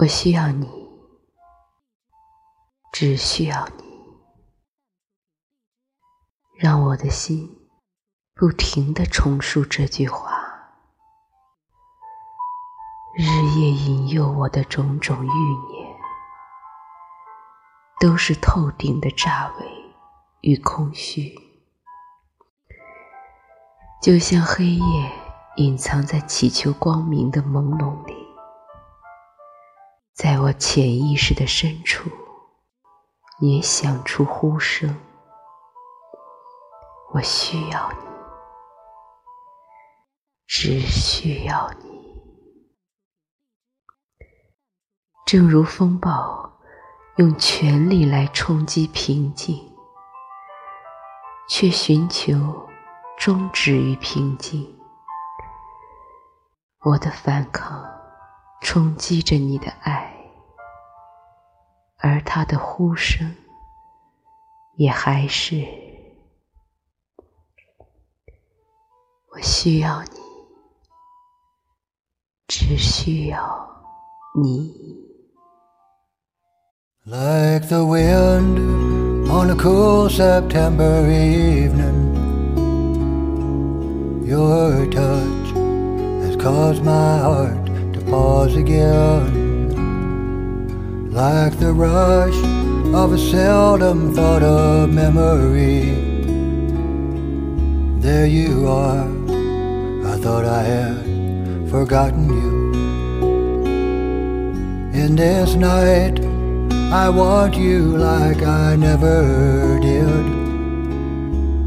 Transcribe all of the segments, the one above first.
我需要你，只需要你，让我的心不停的重述这句话。日夜引诱我的种种欲念，都是透顶的炸伪与空虚，就像黑夜隐藏在祈求光明的朦胧里。在我潜意识的深处，也响出呼声。我需要你，只需要你。正如风暴用全力来冲击平静，却寻求终止于平静。我的反抗。冲击着你的爱，而他的呼声也还是我需要你，只需要你。Like the wind on a cool September evening, your touch has caused my heart. Pause again. Like the rush of a seldom thought of memory. There you are, I thought I had forgotten you. In this night, I want you like I never did.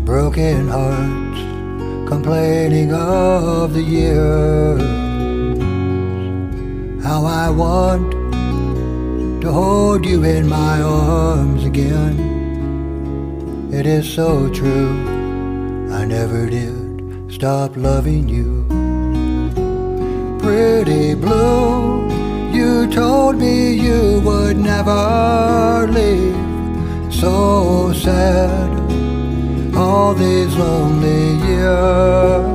Broken hearts complaining of the years how I want to hold you in my arms again. It is so true, I never did stop loving you. Pretty blue, you told me you would never leave. So sad, all these lonely years.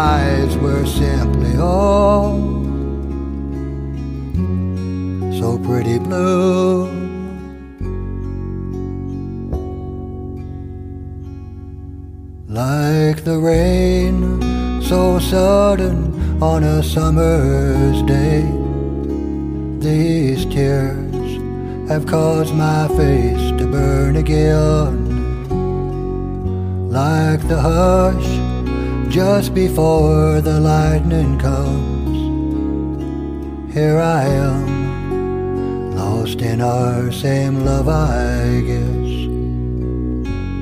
Eyes were simply all so pretty blue. Like the rain, so sudden on a summer's day. These tears have caused my face to burn again like the hush just before the lightning comes. Here I am, lost in our same love, I guess.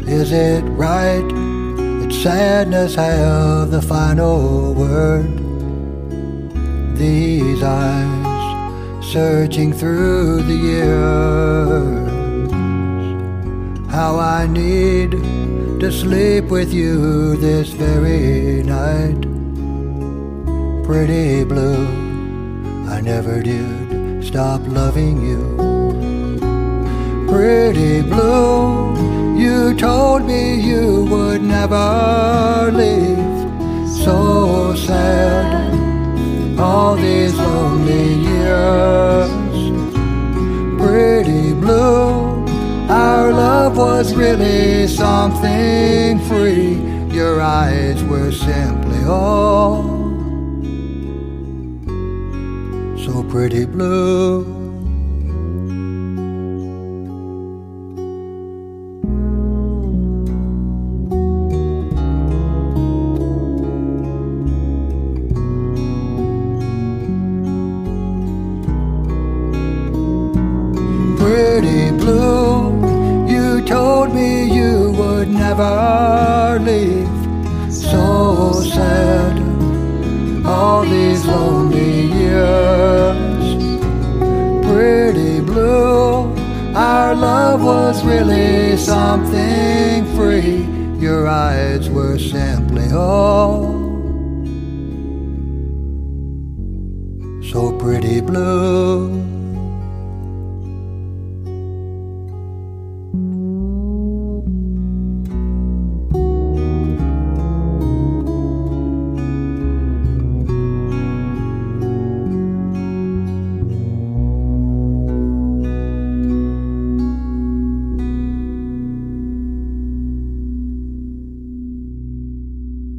Is it right that sadness have the final word? These eyes searching through the years, how I need to sleep with you this very night. Pretty blue, I never did stop loving you. Pretty blue, you told me you would never leave. Was really something free. Your eyes were simply all so pretty blue. Leave. So sad, all these lonely years. Pretty blue, our love was really something free. Your eyes were simply all so pretty blue.